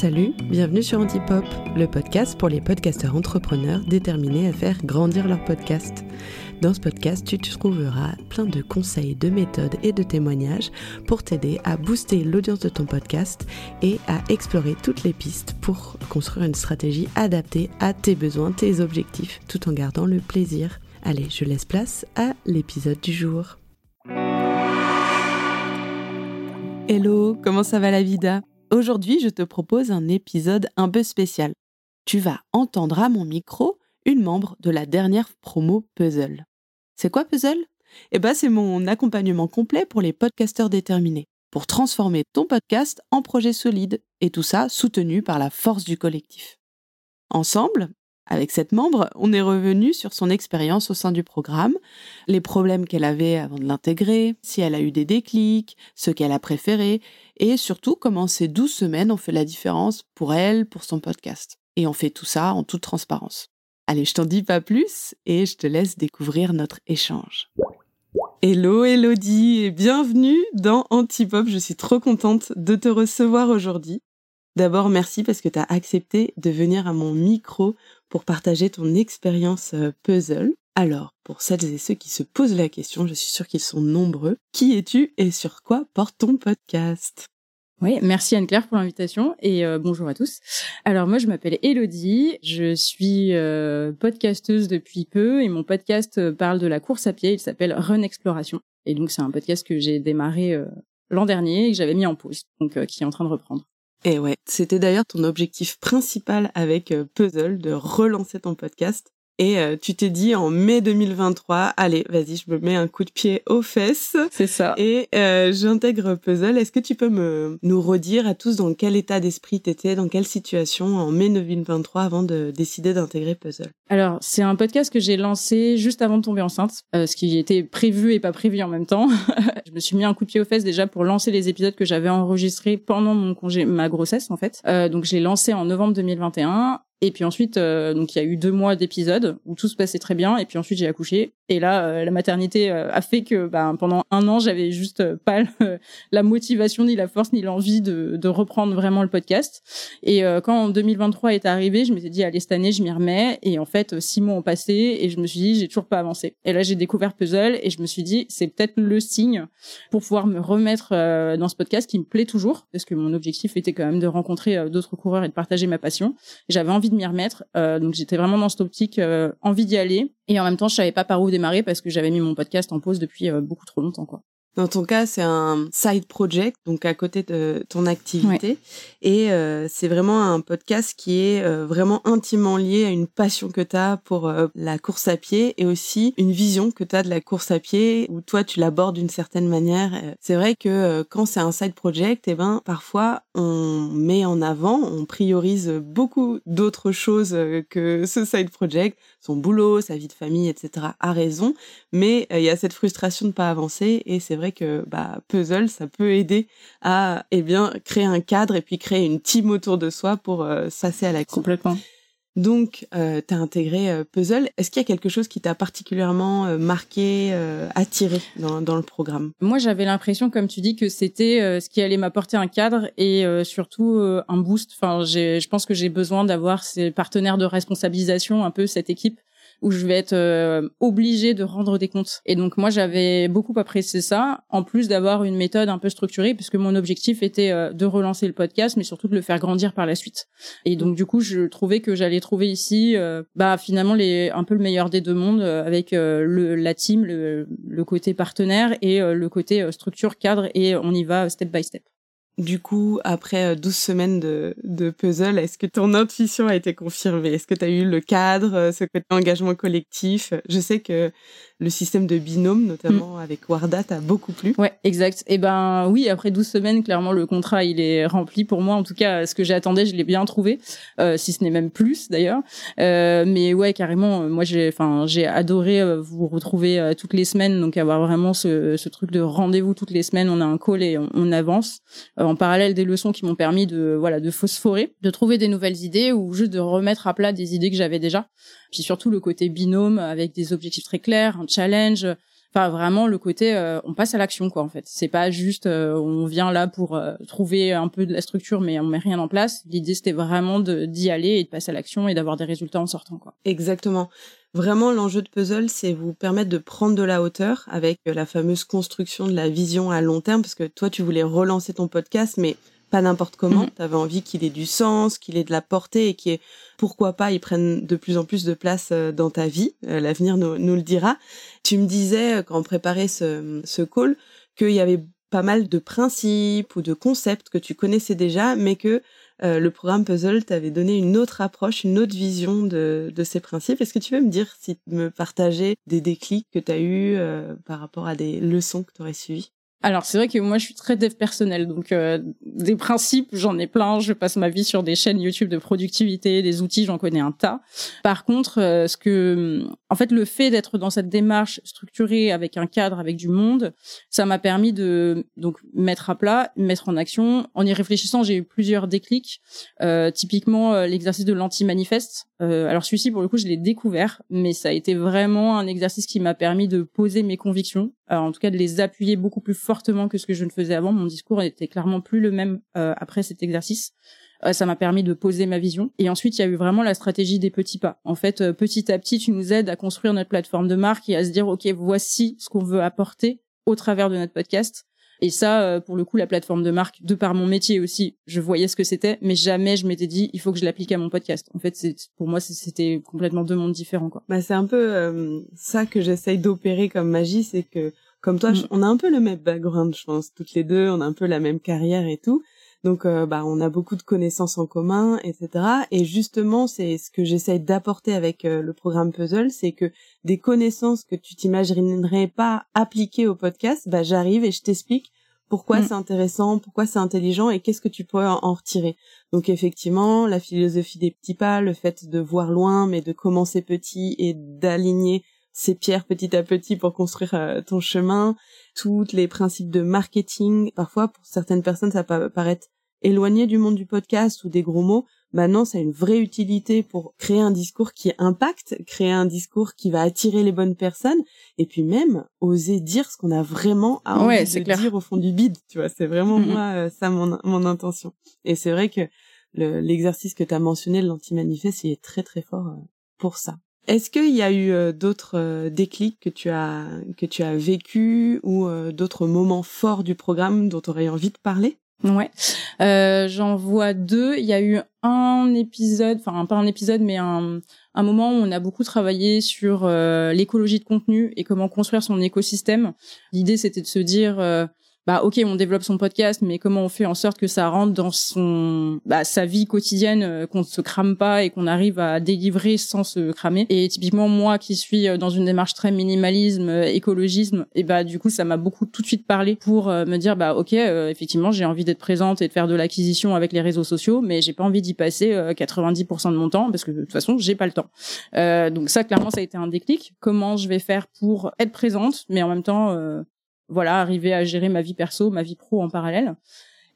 Salut, bienvenue sur Antipop, le podcast pour les podcasteurs entrepreneurs déterminés à faire grandir leur podcast. Dans ce podcast, tu trouveras plein de conseils, de méthodes et de témoignages pour t'aider à booster l'audience de ton podcast et à explorer toutes les pistes pour construire une stratégie adaptée à tes besoins, tes objectifs, tout en gardant le plaisir. Allez, je laisse place à l'épisode du jour. Hello, comment ça va la vida? Aujourd'hui, je te propose un épisode un peu spécial. Tu vas entendre à mon micro une membre de la dernière promo Puzzle. C'est quoi Puzzle? Eh ben, c'est mon accompagnement complet pour les podcasteurs déterminés, pour transformer ton podcast en projet solide, et tout ça soutenu par la force du collectif. Ensemble, avec cette membre, on est revenu sur son expérience au sein du programme, les problèmes qu'elle avait avant de l'intégrer, si elle a eu des déclics, ce qu'elle a préféré, et surtout comment ces douze semaines ont fait la différence pour elle, pour son podcast. Et on fait tout ça en toute transparence. Allez, je t'en dis pas plus et je te laisse découvrir notre échange. Hello Elodie et bienvenue dans Antipop. Je suis trop contente de te recevoir aujourd'hui. D'abord, merci parce que tu as accepté de venir à mon micro pour partager ton expérience euh, puzzle. Alors, pour celles et ceux qui se posent la question, je suis sûre qu'ils sont nombreux, qui es-tu et sur quoi porte ton podcast? Oui, merci Anne-Claire pour l'invitation et euh, bonjour à tous. Alors moi je m'appelle Elodie, je suis euh, podcasteuse depuis peu et mon podcast parle de la course à pied, il s'appelle Run Exploration. Et donc c'est un podcast que j'ai démarré l'an dernier et que j'avais mis en pause, donc qui est en train de reprendre. Et ouais, c'était d'ailleurs ton objectif principal avec Puzzle de relancer ton podcast et euh, tu t'es dit en mai 2023, allez, vas-y, je me mets un coup de pied aux fesses. C'est ça. Et euh, j'intègre Puzzle. Est-ce que tu peux me nous redire à tous dans quel état d'esprit t'étais, dans quelle situation en mai 2023 avant de décider d'intégrer Puzzle? Alors, c'est un podcast que j'ai lancé juste avant de tomber enceinte, euh, ce qui était prévu et pas prévu en même temps. je me suis mis un coup de pied aux fesses déjà pour lancer les épisodes que j'avais enregistrés pendant mon congé, ma grossesse en fait. Euh, donc, je l'ai lancé en novembre 2021 et puis ensuite, euh, donc il y a eu deux mois d'épisodes où tout se passait très bien. Et puis ensuite, j'ai accouché. Et là, euh, la maternité euh, a fait que ben, pendant un an, j'avais juste pas la motivation, ni la force, ni l'envie de, de, reprendre vraiment le podcast. Et quand en 2023 est arrivé, je m'étais dit, allez, cette année, je m'y remets. Et en fait, six mois ont passé et je me suis dit, j'ai toujours pas avancé. Et là, j'ai découvert Puzzle et je me suis dit, c'est peut-être le signe pour pouvoir me remettre dans ce podcast qui me plaît toujours, parce que mon objectif était quand même de rencontrer d'autres coureurs et de partager ma passion. J'avais envie de m'y remettre. Euh, donc j'étais vraiment dans cette optique, euh, envie d'y aller. Et en même temps, je savais pas par où démarrer parce que j'avais mis mon podcast en pause depuis euh, beaucoup trop longtemps, quoi. Dans ton cas, c'est un side project, donc à côté de ton activité. Et euh, c'est vraiment un podcast qui est euh, vraiment intimement lié à une passion que tu as pour euh, la course à pied et aussi une vision que tu as de la course à pied où toi, tu l'abordes d'une certaine manière. C'est vrai que quand c'est un side project, eh ben, parfois, on met en avant, on priorise beaucoup d'autres choses que ce side project, son boulot, sa vie de famille, etc. à raison. Mais il y a cette frustration de pas avancer et c'est vrai que bah, puzzle, ça peut aider à eh bien créer un cadre et puis créer une team autour de soi pour euh, s'asser à la Complètement. Donc, euh, tu as intégré euh, Puzzle. Est-ce qu'il y a quelque chose qui t'a particulièrement euh, marqué, attiré dans, dans, le programme? Moi, j'avais l'impression, comme tu dis, que c'était ce qui allait m'apporter un cadre et surtout un boost. Enfin, je pense que j'ai besoin d'avoir ces partenaires de responsabilisation, un peu cette équipe où je vais être euh, obligée de rendre des comptes. Et donc moi j'avais beaucoup apprécié ça, en plus d'avoir une méthode un peu structurée, puisque mon objectif était euh, de relancer le podcast, mais surtout de le faire grandir par la suite. Et donc du coup je trouvais que j'allais trouver ici, euh, bah finalement les un peu le meilleur des deux mondes, avec le, la team, le, le côté partenaire et le côté structure cadre, et on y va step by step. Du coup, après 12 euh, semaines de, de puzzle, est-ce que ton intuition a été confirmée? Est-ce que tu as eu le cadre, euh, ce côté engagement collectif? Je sais que le système de binôme, notamment mm. avec Warda, a beaucoup plu. Ouais, exact. Et eh ben oui, après 12 semaines, clairement, le contrat, il est rempli pour moi. En tout cas, ce que j'attendais, je l'ai bien trouvé, euh, si ce n'est même plus d'ailleurs. Euh, mais ouais, carrément, moi, j'ai, enfin, j'ai adoré vous retrouver toutes les semaines, donc avoir vraiment ce, ce truc de rendez-vous toutes les semaines. On a un call et on, on avance. En parallèle des leçons qui m'ont permis de, voilà, de phosphorer, de trouver des nouvelles idées ou juste de remettre à plat des idées que j'avais déjà. Puis surtout le côté binôme avec des objectifs très clairs, un challenge, Enfin, vraiment le côté, euh, on passe à l'action, quoi. En fait, c'est pas juste, euh, on vient là pour euh, trouver un peu de la structure, mais on met rien en place. L'idée, c'était vraiment d'y aller et de passer à l'action et d'avoir des résultats en sortant, quoi. Exactement. Vraiment, l'enjeu de puzzle, c'est vous permettre de prendre de la hauteur avec la fameuse construction de la vision à long terme, parce que toi, tu voulais relancer ton podcast, mais pas n'importe comment. Mhm. Tu avais envie qu'il ait du sens, qu'il ait de la portée et qu'il pourquoi pas, il prenne de plus en plus de place euh, dans ta vie. Euh, l'avenir nous, le dira. Tu me disais, euh, quand on préparait ce, ce call, qu'il y avait pas mal de principes ou de concepts que tu connaissais déjà, mais que le programme Puzzle t'avait donné une autre approche, une autre vision de, de ces principes. Est-ce que tu veux me dire, si me partager des déclics que tu as eus par rapport à des leçons que tu aurais suivies? Alors c'est vrai que moi je suis très dev personnel, donc euh, des principes j'en ai plein. Je passe ma vie sur des chaînes YouTube de productivité, des outils j'en connais un tas. Par contre, euh, ce que, en fait, le fait d'être dans cette démarche structurée avec un cadre, avec du monde, ça m'a permis de donc mettre à plat, mettre en action. En y réfléchissant, j'ai eu plusieurs déclics. Euh, typiquement l'exercice de l'anti-manifeste. alors celui-ci pour le coup je l'ai découvert, mais ça a été vraiment un exercice qui m'a permis de poser mes convictions, en tout cas de les appuyer beaucoup plus fortement que ce que je ne faisais avant. Mon discours était clairement plus le même euh, après cet exercice. Euh, ça m'a permis de poser ma vision. Et ensuite, il y a eu vraiment la stratégie des petits pas. En fait, euh, petit à petit, tu nous aides à construire notre plateforme de marque et à se dire, OK, voici ce qu'on veut apporter au travers de notre podcast. Et ça, pour le coup, la plateforme de marque, de par mon métier aussi, je voyais ce que c'était, mais jamais je m'étais dit, il faut que je l'applique à mon podcast. En fait, pour moi, c'était complètement deux mondes différents. Bah, c'est un peu ça que j'essaye d'opérer comme magie, c'est que comme toi, mm. on a un peu le même background, je pense, toutes les deux, on a un peu la même carrière et tout. Donc, euh, bah, on a beaucoup de connaissances en commun, etc. Et justement, c'est ce que j'essaye d'apporter avec euh, le programme Puzzle, c'est que des connaissances que tu t'imaginerais pas appliquer au podcast, bah, j'arrive et je t'explique pourquoi mm. c'est intéressant, pourquoi c'est intelligent et qu'est-ce que tu pourrais en retirer. Donc effectivement, la philosophie des petits pas, le fait de voir loin mais de commencer petit et d'aligner ces pierres petit à petit pour construire euh, ton chemin, tous les principes de marketing. Parfois, pour certaines personnes, ça peut paraître éloigné du monde du podcast ou des gros mots. Bah non, ça a une vraie utilité pour créer un discours qui impacte, créer un discours qui va attirer les bonnes personnes, et puis même oser dire ce qu'on a vraiment à envie de dire au fond du bide. Tu vois, c'est vraiment moi euh, ça mon, mon intention. Et c'est vrai que l'exercice que tu as mentionné, l'anti-manifeste, il est très très fort euh, pour ça. Est-ce qu'il y a eu euh, d'autres euh, déclics que tu as que tu as vécu ou euh, d'autres moments forts du programme dont tu aurais envie de parler? Ouais, j'en vois deux. Il y a eu un épisode, enfin pas un épisode, mais un, un moment où on a beaucoup travaillé sur l'écologie de contenu et comment construire son écosystème. L'idée, c'était de se dire bah ok on développe son podcast mais comment on fait en sorte que ça rentre dans son bah, sa vie quotidienne euh, qu'on ne se crame pas et qu'on arrive à délivrer sans se cramer? Et typiquement moi qui suis euh, dans une démarche très minimalisme euh, écologisme et bah du coup ça m'a beaucoup tout de suite parlé pour me dire bah ok effectivement j'ai envie d'être présente et de faire de l'acquisition avec les réseaux sociaux mais j'ai pas envie d'y passer 90% de mon temps parce que de toute façon j'ai pas le temps. Donc ça clairement ça a été un déclic. Comment je vais faire pour être présente mais en même temps voilà, arriver à gérer ma vie perso, ma vie pro en parallèle.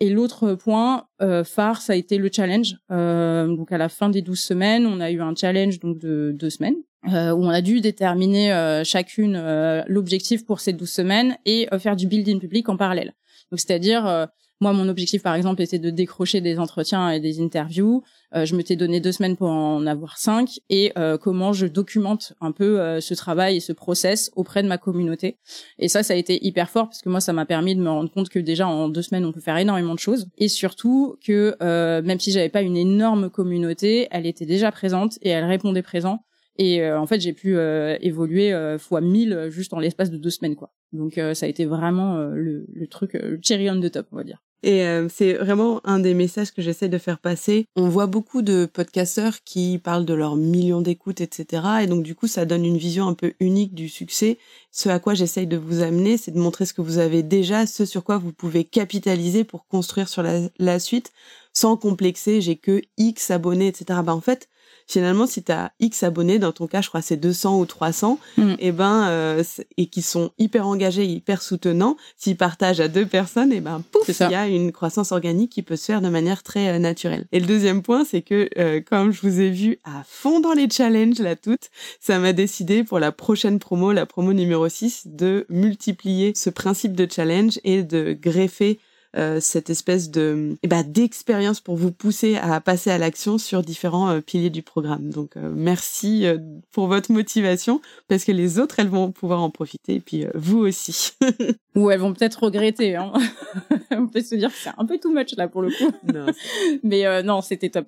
Et l'autre point euh, phare, ça a été le challenge. Euh, donc à la fin des 12 semaines, on a eu un challenge donc de deux semaines euh, où on a dû déterminer chacune l'objectif pour ces 12 semaines et faire du building public en parallèle. Donc c'est-à-dire moi, mon objectif, par exemple, était de décrocher des entretiens et des interviews. Euh, je m'étais donné deux semaines pour en avoir cinq. Et euh, comment je documente un peu euh, ce travail et ce process auprès de ma communauté. Et ça, ça a été hyper fort parce que moi, ça m'a permis de me rendre compte que déjà en deux semaines, on peut faire énormément de choses. Et surtout que même si j'avais pas une énorme communauté, elle était déjà présente et elle répondait présent. Et en fait, j'ai pu évoluer fois 1000 juste en l'espace de deux semaines, quoi. Donc, ça a été vraiment le, le, truc, le cherry on the top, on va dire. Et euh, c'est vraiment un des messages que j'essaie de faire passer. On voit beaucoup de podcasteurs qui parlent de leurs millions d'écoutes, etc. Et donc du coup, ça donne une vision un peu unique du succès. Ce à quoi j'essaye de vous amener, c'est de montrer ce que vous avez déjà, ce sur quoi vous pouvez capitaliser pour construire sur la, la suite, sans complexer. J'ai que X abonnés, etc. Bah en fait, finalement, si tu as X abonnés, dans ton cas, je crois c'est 200 ou 300, mm. et eh ben, euh, et qui sont hyper engagés, hyper soutenants, s'ils partagent à deux personnes, et eh ben, pouf, il y a une croissance organique qui peut se faire de manière très euh, naturelle. Et le deuxième point, c'est que, euh, comme je vous ai vu à fond dans les challenges, là, toutes, ça m'a décidé pour la prochaine promo, la promo numéro 6, de multiplier ce principe de challenge et de greffer euh, cette espèce de eh ben, d'expérience pour vous pousser à passer à l'action sur différents euh, piliers du programme. Donc euh, merci pour votre motivation parce que les autres elles vont pouvoir en profiter et puis vous aussi. Ou elles vont peut-être regretter. Hein. On peut se dire que c'est un peu too much là pour le coup. Non, Mais non, c'était top.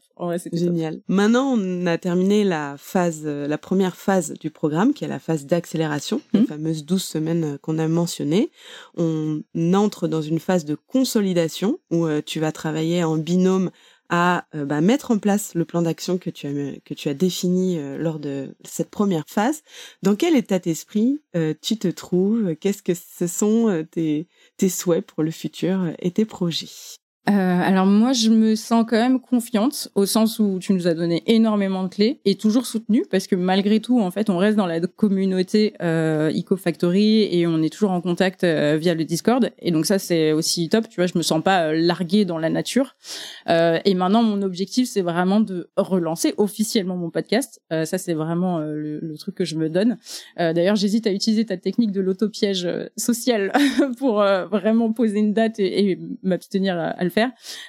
Génial. Maintenant, on a terminé la phase, la première phase du programme, qui est la phase d'accélération, mmh. les fameuses 12 semaines qu'on a mentionnées. On entre dans une phase de consolidation consolidation où euh, tu vas travailler en binôme à euh, bah, mettre en place le plan d'action que tu as que tu as défini euh, lors de cette première phase. Dans quel état d'esprit tu te trouves? Qu'est-ce que ce sont tes tes souhaits pour le futur et tes projets? Euh, alors moi, je me sens quand même confiante au sens où tu nous as donné énormément de clés et toujours soutenue parce que malgré tout, en fait, on reste dans la communauté euh, EcoFactory et on est toujours en contact euh, via le Discord. Et donc ça, c'est aussi top. Tu vois, je me sens pas euh, larguée dans la nature. Euh, et maintenant, mon objectif, c'est vraiment de relancer officiellement mon podcast. ça, c'est vraiment le, truc que je me donne. D'ailleurs, j'hésite à utiliser ta technique de l'auto-piège social pour vraiment poser une date et, et m'abstenir à, à le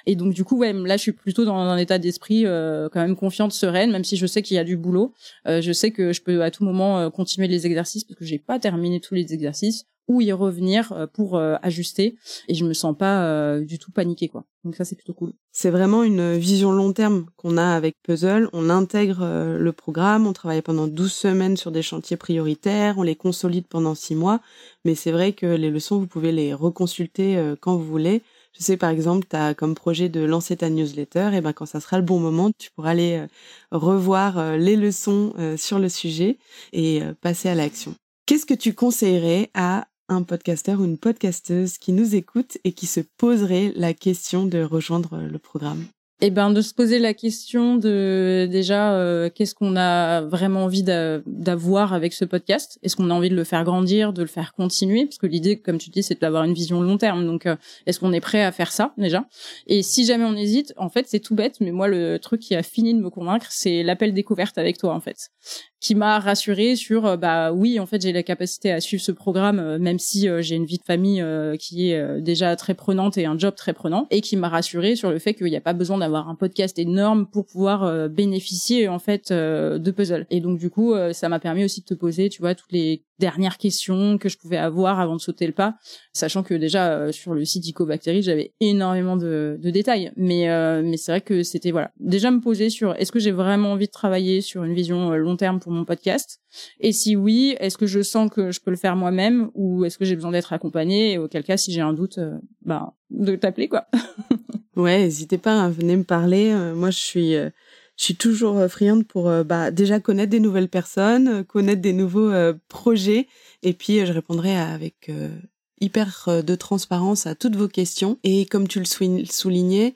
Et donc du coup, là, je suis plutôt dans un état d'esprit euh, quand même confiante, sereine, même si je sais qu'il y a du boulot. Euh, je sais que je peux à tout moment euh, continuer les exercices parce que j'ai pas terminé tous les exercices ou y revenir pour ajuster et je me sens pas du tout paniquée quoi. Donc ça c'est plutôt cool. C'est vraiment une vision long terme qu'on a avec Puzzle. On intègre le programme, on travaille pendant 12 semaines sur des chantiers prioritaires, on les consolide pendant 6 mois, mais c'est vrai que les leçons vous pouvez les reconsulter quand vous voulez. Je sais par exemple, tu as comme projet de lancer ta newsletter, et ben quand ça sera le bon moment, tu pourras aller euh, revoir euh, les leçons euh, sur le sujet et passer à l'action. Qu'est-ce que tu conseillerais à un podcasteur ou une podcasteuse qui nous écoute et qui se poserait la question de rejoindre le programme? Eh ben de se poser la question de déjà euh, qu'est-ce qu'on a vraiment envie d'avoir avec ce podcast? Est-ce qu'on a envie de le faire grandir, de le faire continuer? Parce que l'idée, comme tu dis, c'est d'avoir une vision long terme. Donc, euh, est-ce qu'on est prêt à faire ça déjà? Et si jamais on hésite, en fait, c'est tout bête, mais moi, le truc qui a fini de me convaincre, c'est l'appel découverte avec toi, en fait qui m'a rassurée sur euh, bah oui en fait j'ai la capacité à suivre ce programme euh, même si euh, j'ai une vie de famille qui est déjà très prenante et un job très prenant et qui m'a rassurée sur le fait qu'il n'y a pas besoin d'avoir un podcast énorme pour pouvoir bénéficier en fait de puzzle. Et donc du coup ça m'a permis aussi de te poser tu vois toutes les dernières questions que je pouvais avoir avant de sauter le pas, sachant que déjà sur le site Icobactéries j'avais énormément de, de, détails, mais euh, mais c'est vrai que c'était voilà. Déjà me poser sur est-ce que j'ai vraiment envie de travailler sur une vision long terme mon podcast, et si oui, est-ce que je sens que je peux le faire moi-même ou est-ce que j'ai besoin d'être accompagné et auquel cas si j'ai un doute, bah de t'appeler quoi. ouais, n'hésitez pas à venir me parler. moi je suis je suis toujours euh, friande pour euh, bah, déjà connaître des nouvelles personnes, euh, connaître des nouveaux projets, et puis je répondrai avec hyper de transparence à toutes vos questions. Et comme tu le soulignais,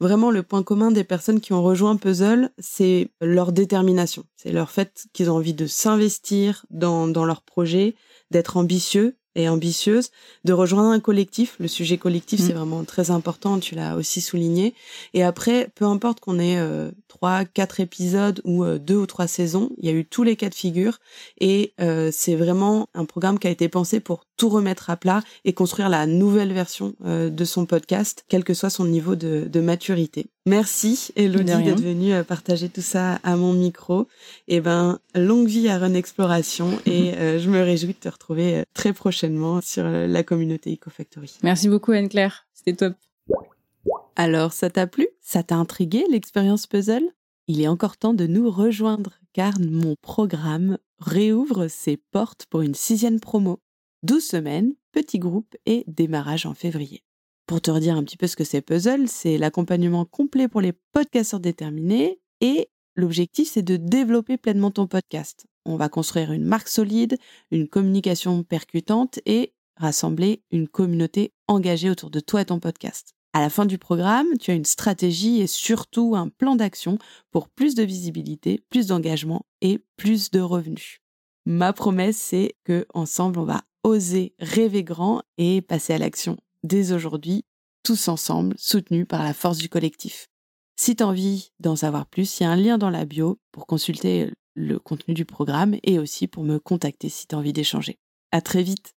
vraiment le point commun des personnes qui ont rejoint Puzzle, c'est leur détermination. C'est leur fait qu'ils ont envie de s'investir dans, dans leur projet, d'être ambitieux et ambitieuse, de rejoindre un collectif. Le sujet collectif, c'est mm. vraiment très important, tu l'as aussi souligné. Et après, peu importe qu'on ait euh, trois, quatre épisodes ou euh, deux ou trois saisons, il y a eu tous les cas de figure. Et euh, c'est vraiment un programme qui a été pensé pour tout remettre à plat et construire la nouvelle version de son podcast, quel que soit son niveau de, de maturité. Merci Elodie d'être venue euh, partager tout ça à mon micro. Et eh ben longue vie à Run Exploration et euh, je me réjouis de te retrouver euh, très prochainement sur la communauté EcoFactory. Merci beaucoup Anne-Claire, c'était top. Alors ça t'a plu? Ça t'a intrigué l'expérience puzzle? Il est encore temps de nous rejoindre car mon programme réouvre ses portes pour une sixième promo. 12 semaines, petit groupe et démarrage en février. Pour te redire un petit peu ce que c'est Puzzle, c'est l'accompagnement complet pour les podcasteurs déterminés et l'objectif c'est de développer pleinement ton podcast. On va construire une marque solide, une communication percutante et rassembler une communauté engagée autour de toi et ton podcast. À la fin du programme, tu as une stratégie et surtout un plan d'action pour plus de visibilité, plus d'engagement et plus de revenus. Ma promesse, c'est que ensemble, on va oser rêver grand et passer à l'action dès aujourd'hui, tous ensemble, soutenus par la force du collectif. Si tu as envie d'en savoir plus, il y a un lien dans la bio pour consulter le contenu du programme et aussi pour me contacter si tu as envie d'échanger. À très vite!